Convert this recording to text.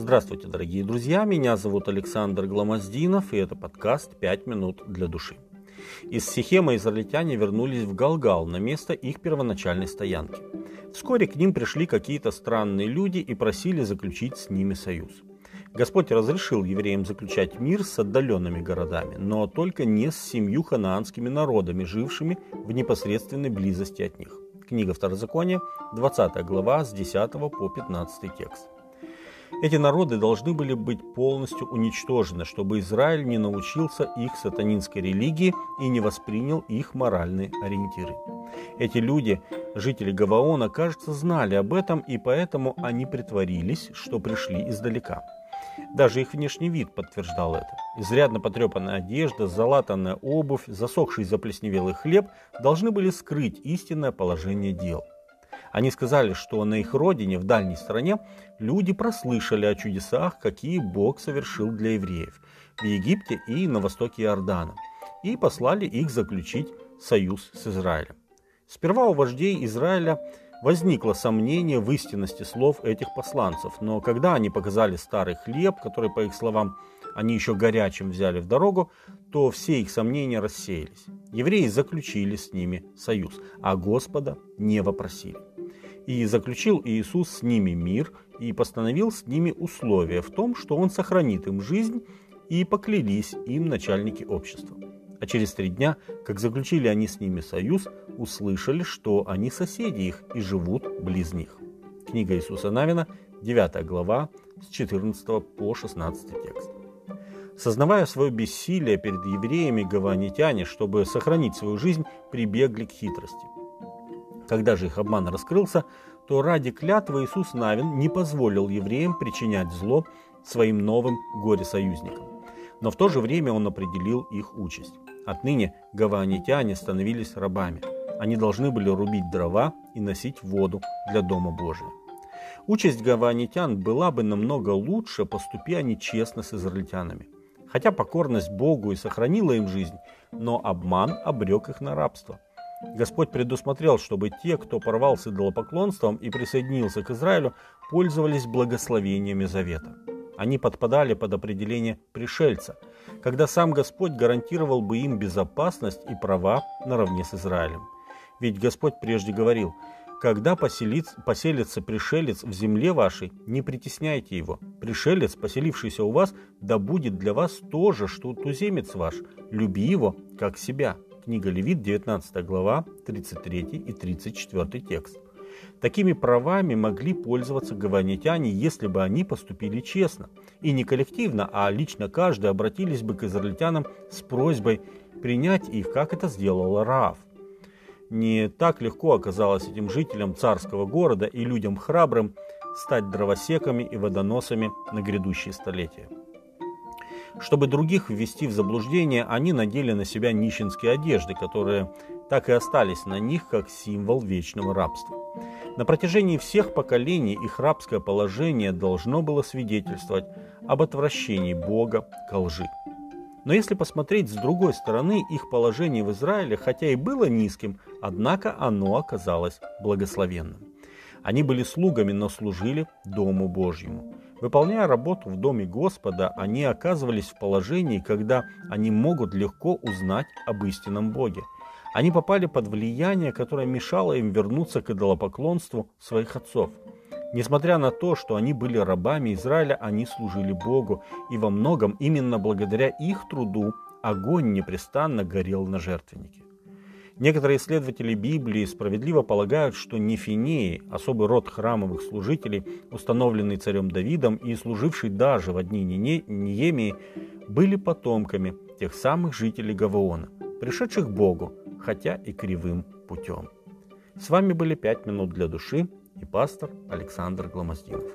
Здравствуйте, дорогие друзья, меня зовут Александр Гламоздинов, и это подкаст «Пять минут для души». Из Сихема израильтяне вернулись в Галгал на место их первоначальной стоянки. Вскоре к ним пришли какие-то странные люди и просили заключить с ними союз. Господь разрешил евреям заключать мир с отдаленными городами, но только не с семью ханаанскими народами, жившими в непосредственной близости от них. Книга Второзакония, 20 глава, с 10 по 15 текст. Эти народы должны были быть полностью уничтожены, чтобы Израиль не научился их сатанинской религии и не воспринял их моральные ориентиры. Эти люди, жители Гаваона, кажется, знали об этом, и поэтому они притворились, что пришли издалека. Даже их внешний вид подтверждал это. Изрядно потрепанная одежда, залатанная обувь, засохший заплесневелый хлеб должны были скрыть истинное положение дел. Они сказали, что на их родине, в дальней стране, люди прослышали о чудесах, какие Бог совершил для евреев в Египте и на востоке Иордана, и послали их заключить союз с Израилем. Сперва у вождей Израиля возникло сомнение в истинности слов этих посланцев, но когда они показали старый хлеб, который, по их словам, они еще горячим взяли в дорогу, то все их сомнения рассеялись. Евреи заключили с ними союз, а Господа не вопросили. И заключил Иисус с ними мир и постановил с ними условия в том, что Он сохранит им жизнь, и поклялись им начальники общества. А через три дня, как заключили они с ними союз, услышали, что они соседи их и живут близ них. Книга Иисуса Навина, 9 глава, с 14 по 16 текст. Сознавая свое бессилие перед евреями, гаванитяне, чтобы сохранить свою жизнь, прибегли к хитрости. Когда же их обман раскрылся, то ради клятвы Иисус Навин не позволил евреям причинять зло своим новым горе-союзникам. Но в то же время он определил их участь. Отныне гаванитяне становились рабами. Они должны были рубить дрова и носить воду для Дома Божия. Участь гаванитян была бы намного лучше, поступи они честно с израильтянами. Хотя покорность Богу и сохранила им жизнь, но обман обрек их на рабство – Господь предусмотрел, чтобы те, кто порвал с идолопоклонством и присоединился к Израилю, пользовались благословениями завета. Они подпадали под определение пришельца, когда сам Господь гарантировал бы им безопасность и права наравне с Израилем. Ведь Господь прежде говорил, когда поселится, пришелец в земле вашей, не притесняйте его. Пришелец, поселившийся у вас, да будет для вас то же, что туземец ваш. Люби его, как себя. Книга Левит, 19 глава, 33 и 34 текст. Такими правами могли пользоваться гаванитяне, если бы они поступили честно. И не коллективно, а лично каждый обратились бы к израильтянам с просьбой принять их, как это сделала Раав. Не так легко оказалось этим жителям царского города и людям храбрым стать дровосеками и водоносами на грядущие столетия. Чтобы других ввести в заблуждение, они надели на себя нищенские одежды, которые так и остались на них как символ вечного рабства. На протяжении всех поколений их рабское положение должно было свидетельствовать об отвращении Бога к лжи. Но если посмотреть с другой стороны, их положение в Израиле, хотя и было низким, однако оно оказалось благословенным. Они были слугами, но служили Дому Божьему. Выполняя работу в доме Господа, они оказывались в положении, когда они могут легко узнать об истинном Боге. Они попали под влияние, которое мешало им вернуться к идолопоклонству своих отцов. Несмотря на то, что они были рабами Израиля, они служили Богу, и во многом именно благодаря их труду огонь непрестанно горел на жертвеннике. Некоторые исследователи Библии справедливо полагают, что нефинеи, особый род храмовых служителей, установленный царем Давидом и служивший даже в одни Ниемии, были потомками тех самых жителей Гаваона, пришедших к Богу, хотя и кривым путем. С вами были «Пять минут для души» и пастор Александр Гломоздинов.